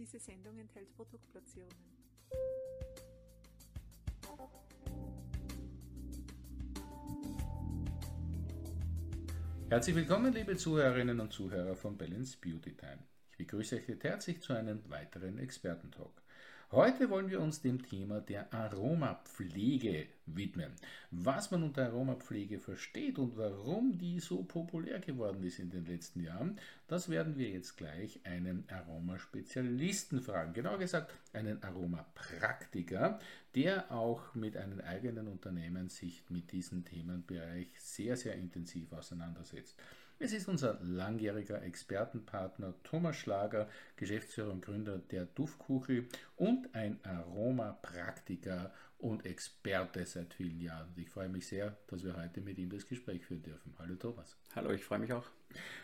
Diese Sendung enthält Produktplatzierungen. Herzlich willkommen, liebe Zuhörerinnen und Zuhörer von Balance Beauty Time. Ich begrüße euch herzlich zu einem weiteren Expertentalk. Heute wollen wir uns dem Thema der Aromapflege widmen. Was man unter Aromapflege versteht und warum die so populär geworden ist in den letzten Jahren, das werden wir jetzt gleich einen Aromaspezialisten fragen. Genauer gesagt, einen Aromapraktiker, der auch mit einem eigenen Unternehmen sich mit diesem Themenbereich sehr, sehr intensiv auseinandersetzt. Es ist unser langjähriger Expertenpartner Thomas Schlager, Geschäftsführer und Gründer der Duftkuchel und ein Aromapraktiker und Experte seit vielen Jahren. Ich freue mich sehr, dass wir heute mit ihm das Gespräch führen dürfen. Hallo Thomas. Hallo, ich freue mich auch.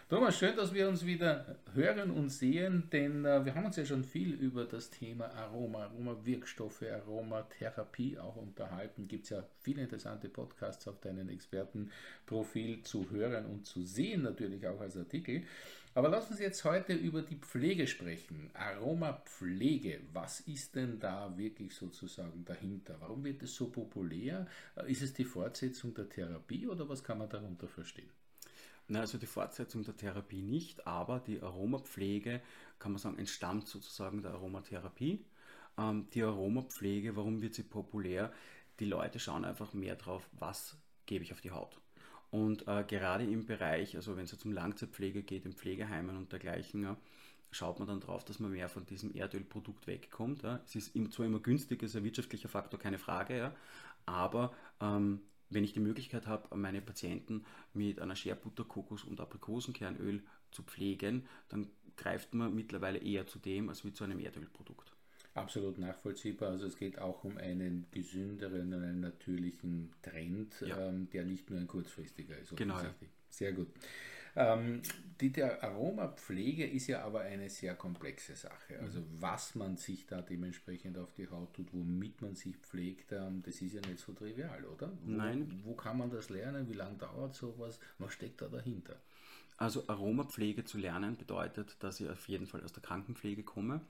Thomas, schön, dass wir uns wieder hören und sehen, denn äh, wir haben uns ja schon viel über das Thema Aroma, Aromawirkstoffe, Aromatherapie auch unterhalten. Gibt es ja viele interessante Podcasts auf deinem Expertenprofil zu hören und zu sehen, natürlich auch als Artikel. Aber lass uns jetzt heute über die Pflege sprechen. Aromapflege, was ist denn da wirklich sozusagen dahinter? Warum wird es so populär? Ist es die Fortsetzung der Therapie oder was kann man darunter verstehen? Na, also die Fortsetzung der Therapie nicht, aber die Aromapflege, kann man sagen, entstammt sozusagen der Aromatherapie. Ähm, die Aromapflege, warum wird sie populär? Die Leute schauen einfach mehr drauf, was gebe ich auf die Haut. Und äh, gerade im Bereich, also wenn es jetzt um Langzeitpflege geht, in Pflegeheimen und dergleichen, ja, schaut man dann drauf, dass man mehr von diesem Erdölprodukt wegkommt. Ja. Es ist zwar immer günstig, ist ein wirtschaftlicher Faktor, keine Frage, ja, aber ähm, wenn ich die Möglichkeit habe, meine Patienten mit einer Scherbutter, Kokos- und Aprikosenkernöl zu pflegen, dann greift man mittlerweile eher zu dem als wie zu einem Erdölprodukt. Absolut nachvollziehbar. Also es geht auch um einen gesünderen, einen natürlichen Trend, ja. ähm, der nicht nur ein kurzfristiger ist. Genau. Sehr gut. Ähm, die der Aromapflege ist ja aber eine sehr komplexe Sache. Also mhm. was man sich da dementsprechend auf die Haut tut, womit man sich pflegt, ähm, das ist ja nicht so trivial, oder? Wo, Nein. Wo kann man das lernen? Wie lange dauert sowas? Was steckt da dahinter? Also Aromapflege zu lernen bedeutet, dass ich auf jeden Fall aus der Krankenpflege komme.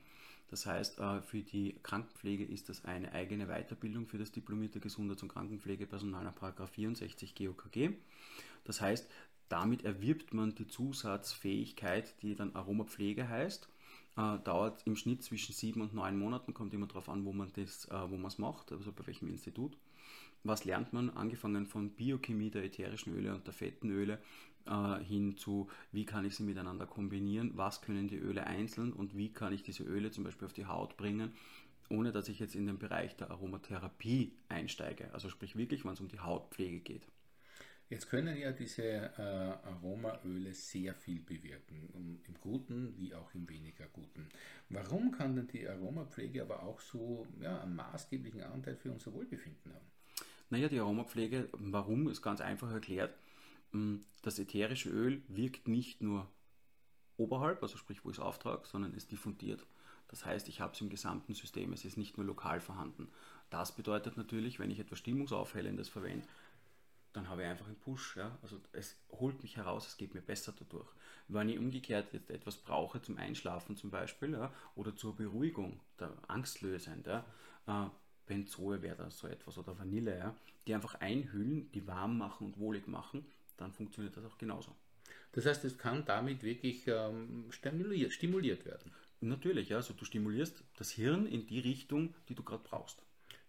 Das heißt, äh, für die Krankenpflege ist das eine eigene Weiterbildung für das diplomierte Gesundheits- und Krankenpflegepersonal nach 64 GOKG. Das heißt, damit erwirbt man die Zusatzfähigkeit, die dann Aromapflege heißt. Äh, dauert im Schnitt zwischen sieben und neun Monaten, kommt immer darauf an, wo man es äh, macht, also bei welchem Institut. Was lernt man? Angefangen von Biochemie der ätherischen Öle und der fetten Öle äh, hin zu, wie kann ich sie miteinander kombinieren, was können die Öle einzeln und wie kann ich diese Öle zum Beispiel auf die Haut bringen, ohne dass ich jetzt in den Bereich der Aromatherapie einsteige. Also sprich wirklich, wenn es um die Hautpflege geht. Jetzt können ja diese äh, Aromaöle sehr viel bewirken, im Guten wie auch im weniger Guten. Warum kann denn die Aromapflege aber auch so ja, einen maßgeblichen Anteil für unser Wohlbefinden haben? Naja, die Aromapflege, warum, ist ganz einfach erklärt. Mm, das ätherische Öl wirkt nicht nur oberhalb, also sprich, wo ich es auftrage, sondern es diffundiert. Das heißt, ich habe es im gesamten System, es ist nicht nur lokal vorhanden. Das bedeutet natürlich, wenn ich etwas Stimmungsaufhellendes verwende, dann habe ich einfach einen Push. Ja? Also es holt mich heraus, es geht mir besser dadurch. Wenn ich umgekehrt jetzt etwas brauche zum Einschlafen zum Beispiel ja, oder zur Beruhigung, der Angstlösend, ja, äh, Benzoe wäre da so etwas oder Vanille, ja, die einfach einhüllen, die warm machen und wohlig machen, dann funktioniert das auch genauso. Das heißt, es kann damit wirklich ähm, stimuliert, stimuliert werden. Natürlich, ja, also du stimulierst das Hirn in die Richtung, die du gerade brauchst.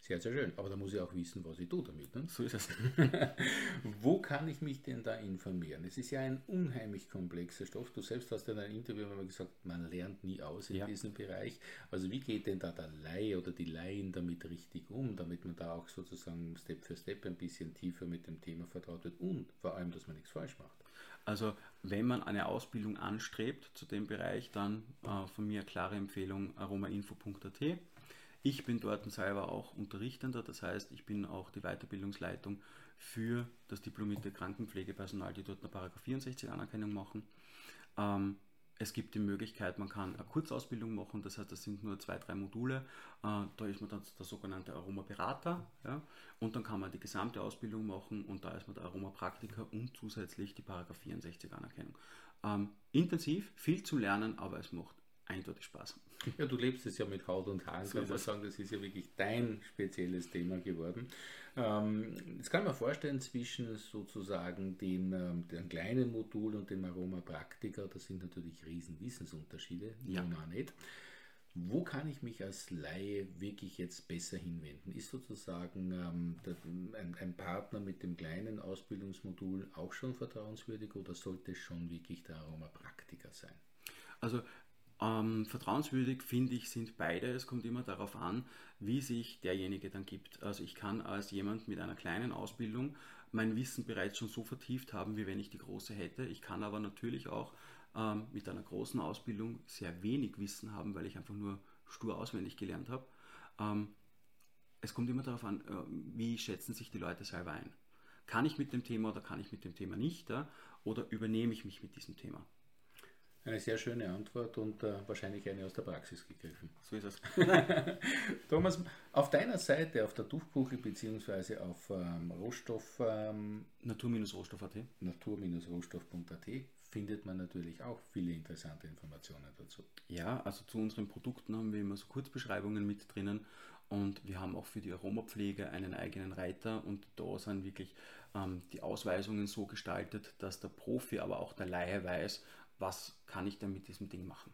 Sehr, sehr schön. Aber da muss ich auch wissen, was ich tue damit. Ne? So ist es. Wo kann ich mich denn da informieren? Es ist ja ein unheimlich komplexer Stoff. Du selbst hast ja in einem Interview mal gesagt, man lernt nie aus in ja. diesem Bereich. Also wie geht denn da der Laie oder die Laien damit richtig um, damit man da auch sozusagen Step für Step ein bisschen tiefer mit dem Thema vertraut wird und vor allem, dass man nichts falsch macht? Also wenn man eine Ausbildung anstrebt zu dem Bereich, dann äh, von mir klare Empfehlung aromainfo.at. Ich bin dort selber auch Unterrichtender, das heißt, ich bin auch die Weiterbildungsleitung für das diplomierte Krankenpflegepersonal, die dort eine Paragraph 64 Anerkennung machen. Ähm, es gibt die Möglichkeit, man kann eine Kurzausbildung machen, das heißt, das sind nur zwei, drei Module. Äh, da ist man dann der sogenannte Aromaberater ja, und dann kann man die gesamte Ausbildung machen und da ist man der Aromapraktiker und zusätzlich die Paragraph 64 Anerkennung. Ähm, intensiv, viel zu lernen, aber es macht eindeutig Spaß. Ja, du lebst es ja mit Haut und Haaren, So kann man sagen, das ist ja wirklich dein spezielles Thema geworden. Ähm, jetzt kann man vorstellen, zwischen sozusagen dem, ähm, dem kleinen Modul und dem Aroma Praktika, das sind natürlich riesen Wissensunterschiede, Ja. auch nicht. Wo kann ich mich als Laie wirklich jetzt besser hinwenden? Ist sozusagen ähm, der, ein, ein Partner mit dem kleinen Ausbildungsmodul auch schon vertrauenswürdig oder sollte es schon wirklich der Aroma Praktika sein? Also ähm, vertrauenswürdig finde ich sind beide. Es kommt immer darauf an, wie sich derjenige dann gibt. Also ich kann als jemand mit einer kleinen Ausbildung mein Wissen bereits schon so vertieft haben, wie wenn ich die große hätte. Ich kann aber natürlich auch ähm, mit einer großen Ausbildung sehr wenig Wissen haben, weil ich einfach nur stur auswendig gelernt habe. Ähm, es kommt immer darauf an, äh, wie schätzen sich die Leute selber ein. Kann ich mit dem Thema oder kann ich mit dem Thema nicht? Ja? Oder übernehme ich mich mit diesem Thema? Eine sehr schöne Antwort und äh, wahrscheinlich eine aus der Praxis gegriffen. So ist es. Thomas, auf deiner Seite, auf der Duftkuche bzw. auf ähm, Rohstoff, ähm, Natur-Rohstoff.at. natur-rohstoff.at findet man natürlich auch viele interessante Informationen dazu. Ja, also zu unseren Produkten haben wir immer so Kurzbeschreibungen mit drinnen und wir haben auch für die Aromapflege einen eigenen Reiter und da sind wirklich ähm, die Ausweisungen so gestaltet, dass der Profi, aber auch der Laie weiß, was kann ich denn mit diesem Ding machen.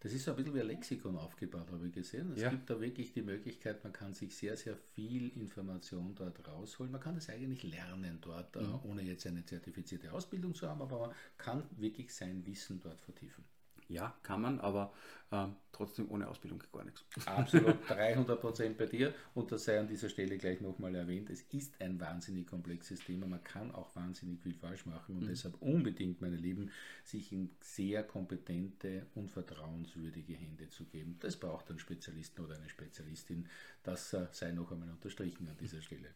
Das ist so ein bisschen wie ein Lexikon aufgebaut, habe ich gesehen. Es Ja. gibt da wirklich die Möglichkeit, man kann sich sehr, sehr viel Information dort rausholen. Man kann das eigentlich lernen dort, äh, ohne jetzt eine zertifizierte Ausbildung zu haben, aber man kann wirklich sein Wissen dort vertiefen. Ja, kann man, aber ähm, trotzdem ohne Ausbildung gar nichts. Absolut 300% bei dir und das sei an dieser Stelle gleich nochmal erwähnt. Es ist ein wahnsinnig komplexes Thema. Man kann auch wahnsinnig viel falsch machen und deshalb unbedingt, meine Lieben, sich in sehr kompetente und vertrauenswürdige Hände zu geben. Das braucht einen Spezialisten oder eine Spezialistin. Das äh, sei noch einmal unterstrichen an dieser Stelle.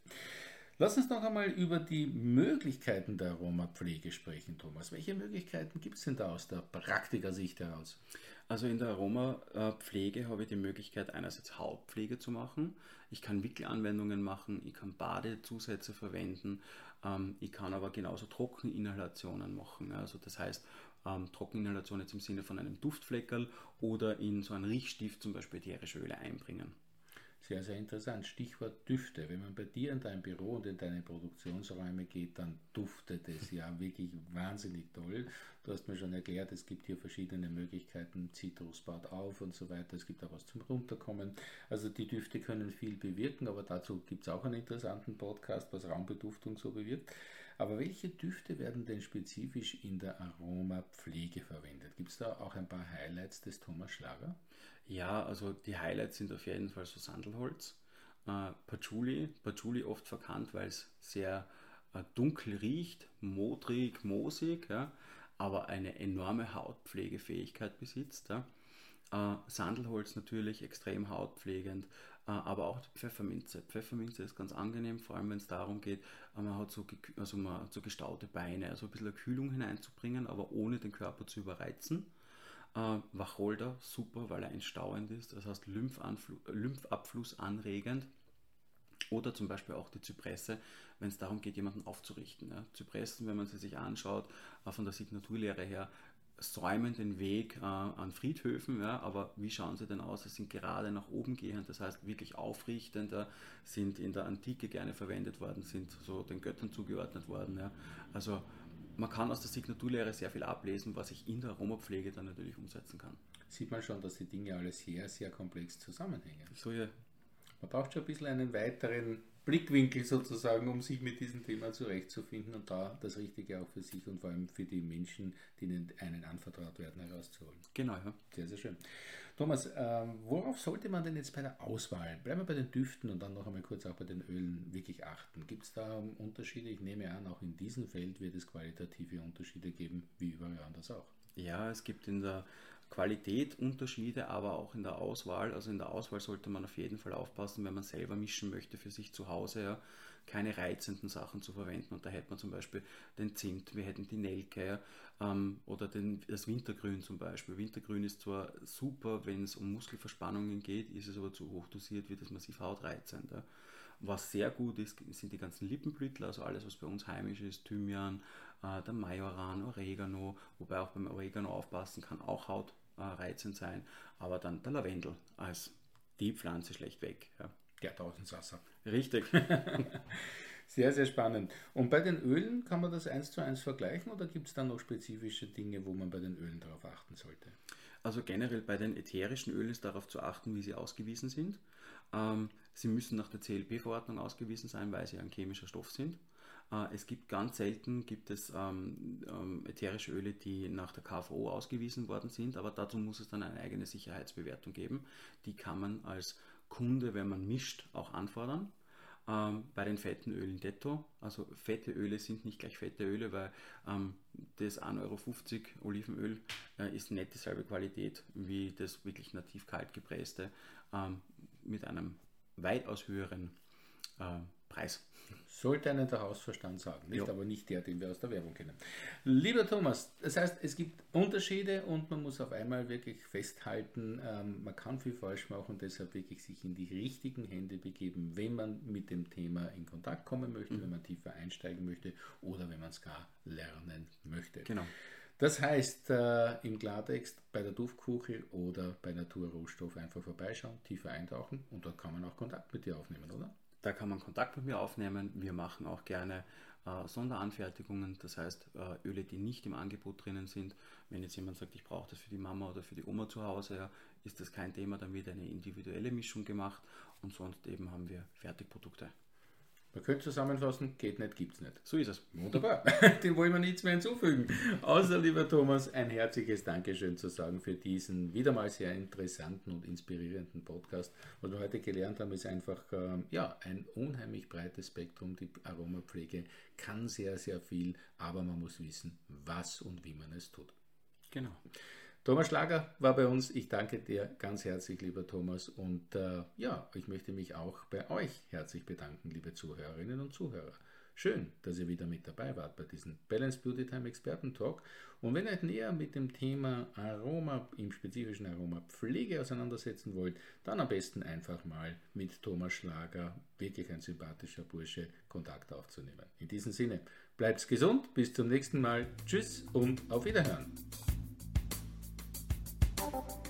Lass uns noch einmal über die Möglichkeiten der Aromapflege sprechen, Thomas. Welche Möglichkeiten gibt es denn da aus der Praktikersicht heraus? Also in der Aromapflege habe ich die Möglichkeit, einerseits Hautpflege zu machen. Ich kann Wickelanwendungen machen, ich kann Badezusätze verwenden, ähm, ich kann aber genauso Trockeninhalationen machen. Also das heißt, ähm, Trockeninhalation jetzt im Sinne von einem Duftfleckerl oder in so einen Riechstift zum Beispiel ätherische Öle einbringen. Sehr, sehr interessant. Stichwort Düfte. Wenn man bei dir in dein Büro und in deine Produktionsräume geht, dann duftet es ja wirklich wahnsinnig toll. Du hast mir schon erklärt, es gibt hier verschiedene Möglichkeiten. Zitrus baut auf und so weiter. Es gibt auch was zum Runterkommen. Also die Düfte können viel bewirken, aber dazu gibt es auch einen interessanten Podcast, was Raumbeduftung so bewirkt. Aber welche Düfte werden denn spezifisch in der Aromapflege verwendet? Gibt es da auch ein paar Highlights des Thomas Schlager? Ja, also die Highlights sind auf jeden Fall so Sandelholz, äh, Patchouli, Patchouli oft verkannt, weil es sehr äh, dunkel riecht, modrig, moosig, ja, aber eine enorme Hautpflegefähigkeit besitzt. Ja. Äh, Sandelholz natürlich extrem hautpflegend, äh, aber auch Pfefferminze. Pfefferminze ist ganz angenehm, vor allem wenn es darum geht, äh, man hat so, also man hat so gestaute Beine, also ein bisschen Kühlung hineinzubringen, aber ohne den Körper zu überreizen. Äh, Wacholder, super, weil er entstauend ist, das heißt Lymphabfluss anregend. Oder zum Beispiel auch die Zypresse, wenn es darum geht, jemanden aufzurichten. Ja. Zypressen, wenn man sie sich anschaut, äh, von der Signaturlehre her, säumen den Weg äh, an Friedhöfen, ja, aber wie schauen sie denn aus? Sie sind gerade nach oben gehend, das heißt wirklich aufrichtender, sind in der Antike gerne verwendet worden, sind so den Göttern zugeordnet worden. Ja. Also man kann aus der Signaturlehre sehr viel ablesen, was ich in der Aromapflege dann natürlich umsetzen kann. Sieht man schon, dass die Dinge alle sehr, sehr komplex zusammenhängen. So ja, Man braucht schon ein bisschen einen weiteren Blickwinkel sozusagen, um sich mit diesem Thema zurechtzufinden und da das Richtige auch für sich und vor allem für die Menschen, die einen anvertraut werden, herauszuholen. genau, ja. Sehr, sehr schön. Thomas, ähm, worauf sollte man denn jetzt bei der Auswahl, bleiben wir bei den Düften und dann noch einmal kurz auch bei den Ölen, wirklich achten? Gibt es da Unterschiede? Ich nehme an, auch in diesem Feld wird es qualitative Unterschiede geben, wie überall anders auch. Ja, es gibt in der Qualität Unterschiede, aber auch in der Auswahl. Also in der Auswahl sollte man auf jeden Fall aufpassen, wenn man selber mischen möchte für sich zu Hause, ja, keine reizenden Sachen zu verwenden. Und da hätte man zum Beispiel den Zimt, wir hätten die Nelke ähm, oder den, das Wintergrün zum Beispiel. Wintergrün ist zwar super, wenn es um Muskelverspannungen geht, ist es aber zu hoch dosiert, wird es massiv hautreizend. Ja. Was sehr gut ist, sind die ganzen Lippenblütler, also alles, was bei uns heimisch ist, Thymian, äh, der Majoran, Oregano, wobei auch beim Oregano aufpassen kann, auch Haut äh, reizend sein, aber dann der Lavendel als die Pflanze schlechtweg. Ja. Der Tausendsasser. Richtig. Sehr, sehr spannend. Und bei den Ölen kann man das eins zu eins vergleichen oder gibt es da noch spezifische Dinge, wo man bei den Ölen darauf achten sollte? Also generell bei den ätherischen Ölen ist darauf zu achten, wie sie ausgewiesen sind. Ähm, sie müssen nach der CLP-Verordnung ausgewiesen sein, weil sie ein chemischer Stoff sind. Äh, es gibt ganz selten gibt es ähm, ähm, ätherische Öle, die nach der KVO ausgewiesen worden sind, aber dazu muss es dann eine eigene Sicherheitsbewertung geben. Die kann man als Kunde, wenn man mischt, auch anfordern. Ähm, bei den fetten Ölen detto. Also fette Öle sind nicht gleich fette Öle, weil das 1,50 Euro Olivenöl äh, ist nicht dieselbe Qualität wie das wirklich nativ kalt gepresste mit einem weitaus höheren äh, Preis. Sollte einen der Hausverstand sagen, nicht? Aber nicht der, den wir aus der Werbung kennen. Lieber Thomas, das heißt, es gibt Unterschiede und man muss auf einmal wirklich festhalten, ähm, man kann viel falsch machen, deshalb wirklich sich in die richtigen Hände begeben, wenn man mit dem Thema in Kontakt kommen möchte, mhm. wenn man tiefer einsteigen möchte oder wenn man es gar lernen möchte. Genau. Das heißt, äh, im Klartext bei der Duftkuche oder bei Natur Rohstoff einfach vorbeischauen, tiefer eintauchen und dort kann man auch Kontakt mit dir aufnehmen, oder? Da kann man Kontakt mit mir aufnehmen. Wir machen auch gerne äh, Sonderanfertigungen, das heißt äh, Öle, die nicht im Angebot drinnen sind. Wenn jetzt jemand sagt, ich brauche das für die Mama oder für die Oma zu Hause, ja, ist das kein Thema, dann wird eine individuelle Mischung gemacht und sonst eben haben wir Fertigprodukte. Man könnte zusammenfassen, geht nicht, gibt's nicht. So ist es. Wunderbar. Dem wollen wir nichts mehr hinzufügen. Außer, lieber Thomas, ein herzliches Dankeschön zu sagen für diesen wieder mal sehr interessanten und inspirierenden Podcast. Was wir heute gelernt haben, ist einfach ähm, ja, ein unheimlich breites Spektrum. Die Aromapflege kann sehr, sehr viel, aber man muss wissen, was und wie man es tut. Genau. Thomas Schlager war bei uns. Ich danke dir ganz herzlich, lieber Thomas. Und äh, ja, ich möchte mich auch bei euch herzlich bedanken, liebe Zuhörerinnen und Zuhörer. Schön, dass ihr wieder mit dabei wart bei diesem Balance Beauty Time Experten Talk. Und wenn ihr euch näher mit dem Thema Aroma, im spezifischen Aroma Pflege auseinandersetzen wollt, dann am besten einfach mal mit Thomas Schlager, wirklich ein sympathischer Bursche, Kontakt aufzunehmen. In diesem Sinne, bleibt gesund, bis zum nächsten Mal. Tschüss und auf Wiederhören. you